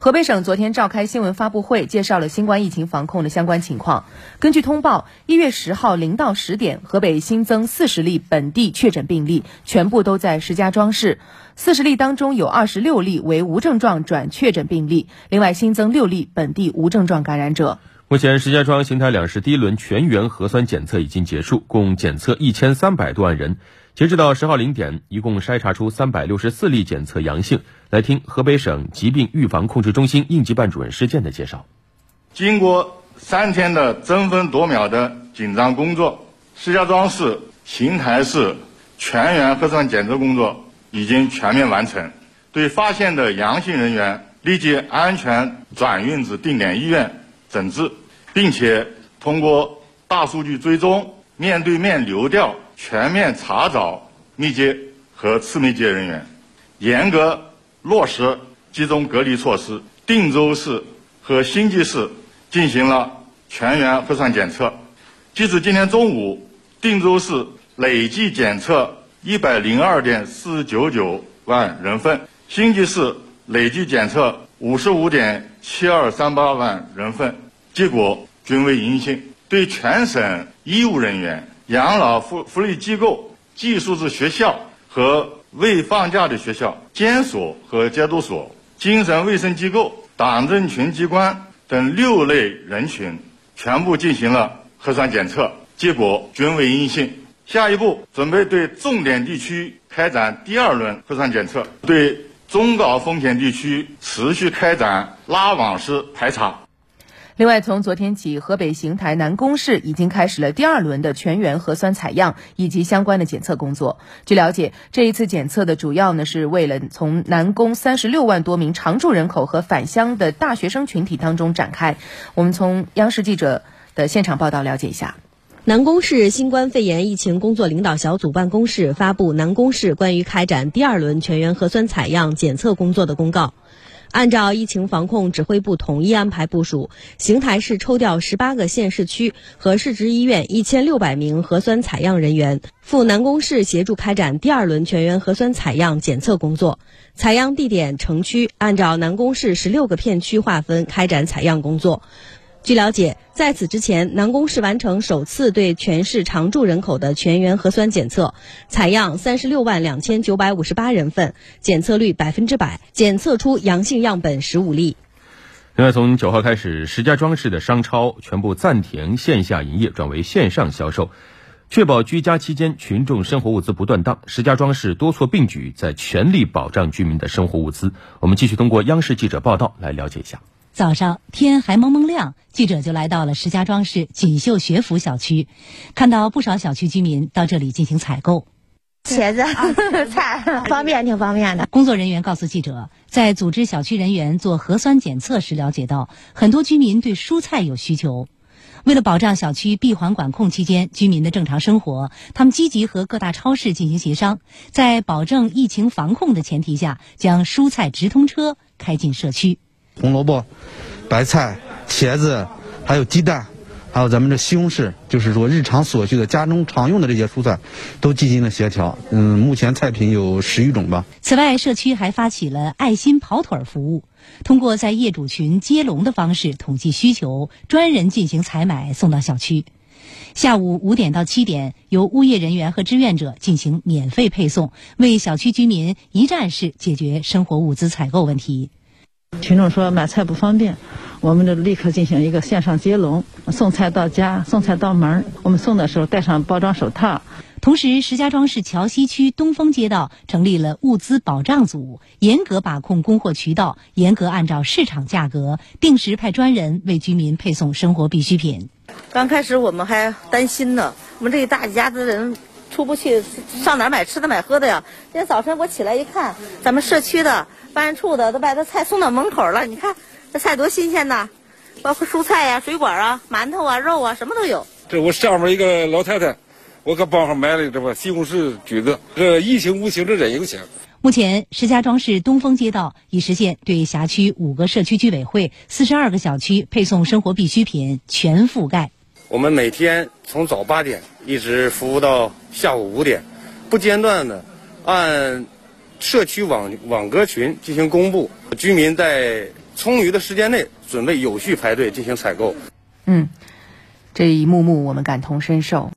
河北省昨天召开新闻发布会，介绍了新冠疫情防控的相关情况。根据通报，一月十号零到十点，河北新增四十例本地确诊病例，全部都在石家庄市。四十例当中有二十六例为无症状转确诊病例，另外新增六例本地无症状感染者。目前，石家庄、邢台两市第一轮全员核酸检测已经结束，共检测一千三百多万人。截止到十号零点，一共筛查出三百六十四例检测阳性。来听河北省疾病预防控制中心应急办主任施建的介绍。经过三天的争分夺秒的紧张工作，石家庄市、邢台市全员核酸检测工作已经全面完成。对发现的阳性人员，立即安全转运至定点医院诊治，并且通过大数据追踪，面对面流调。全面查找密接和次密接人员，严格落实集中隔离措施。定州市和新集市进行了全员核酸检测，截至今天中午，定州市累计检测一百零二点四九九万人份，新集市累计检测五十五点七二三八万人份，结果均为阴性。对全省医务人员。养老福福利机构、寄宿制学校和未放假的学校、监所和戒毒所、精神卫生机构、党政群机关等六类人群，全部进行了核酸检测，结果均为阴性。下一步准备对重点地区开展第二轮核酸检测，对中高风险地区持续开展拉网式排查。另外，从昨天起，河北邢台南宫市已经开始了第二轮的全员核酸采样以及相关的检测工作。据了解，这一次检测的主要呢是为了从南宫三十六万多名常住人口和返乡的大学生群体当中展开。我们从央视记者的现场报道了解一下。南宫市新冠肺炎疫情工作领导小组办公室发布南宫市关于开展第二轮全员核酸采样检测工作的公告。按照疫情防控指挥部统一安排部署，邢台市抽调十八个县市区和市直医院一千六百名核酸采样人员赴南宫市协助开展第二轮全员核酸采样检测工作。采样地点城区按照南宫市十六个片区划分开展采样工作。据了解，在此之前，南宫市完成首次对全市常住人口的全员核酸检测，采样三十六万两千九百五十八人份，检测率百分之百，检测出阳性样本十五例。另外，从九号开始，石家庄市的商超全部暂停线下营业，转为线上销售，确保居家期间群众生活物资不断档。石家庄市多措并举，在全力保障居民的生活物资。我们继续通过央视记者报道来了解一下。早上天还蒙蒙亮，记者就来到了石家庄市锦绣学府小区，看到不少小区居民到这里进行采购。茄子、菜，方便，挺方便的。工作人员告诉记者，在组织小区人员做核酸检测时，了解到很多居民对蔬菜有需求。为了保障小区闭环管控期间居民的正常生活，他们积极和各大超市进行协商，在保证疫情防控的前提下，将蔬菜直通车开进社区。红萝卜、白菜、茄子，还有鸡蛋，还有咱们的西红柿，就是说日常所需的家中常用的这些蔬菜，都进行了协调。嗯，目前菜品有十余种吧。此外，社区还发起了爱心跑腿服务，通过在业主群接龙的方式统计需求，专人进行采买送到小区。下午五点到七点，由物业人员和志愿者进行免费配送，为小区居民一站式解决生活物资采购问题。群众说买菜不方便，我们就立刻进行一个线上接龙，送菜到家，送菜到门。我们送的时候戴上包装手套。同时，石家庄市桥西区东风街道成立了物资保障组，严格把控供货渠道，严格按照市场价格，定时派专人为居民配送生活必需品。刚开始我们还担心呢，我们这一大家子人出不去，上哪买吃的买喝的呀？今天早晨我起来一看，咱们社区的。办事处的都把这菜送到门口了，你看这菜多新鲜呐，包括蔬菜呀、水果啊、馒头啊、肉啊，什么都有。这我上面一个老太太，我搁帮上买了这个西红柿、橘子。这疫情无情，这人有情。目前，石家庄市东风街道已实现对辖区五个社区居委会、四十二个小区配送生活必需品全覆盖。我们每天从早八点一直服务到下午五点，不间断的按。社区网网格群进行公布，居民在充裕的时间内准备有序排队进行采购。嗯，这一幕幕我们感同身受。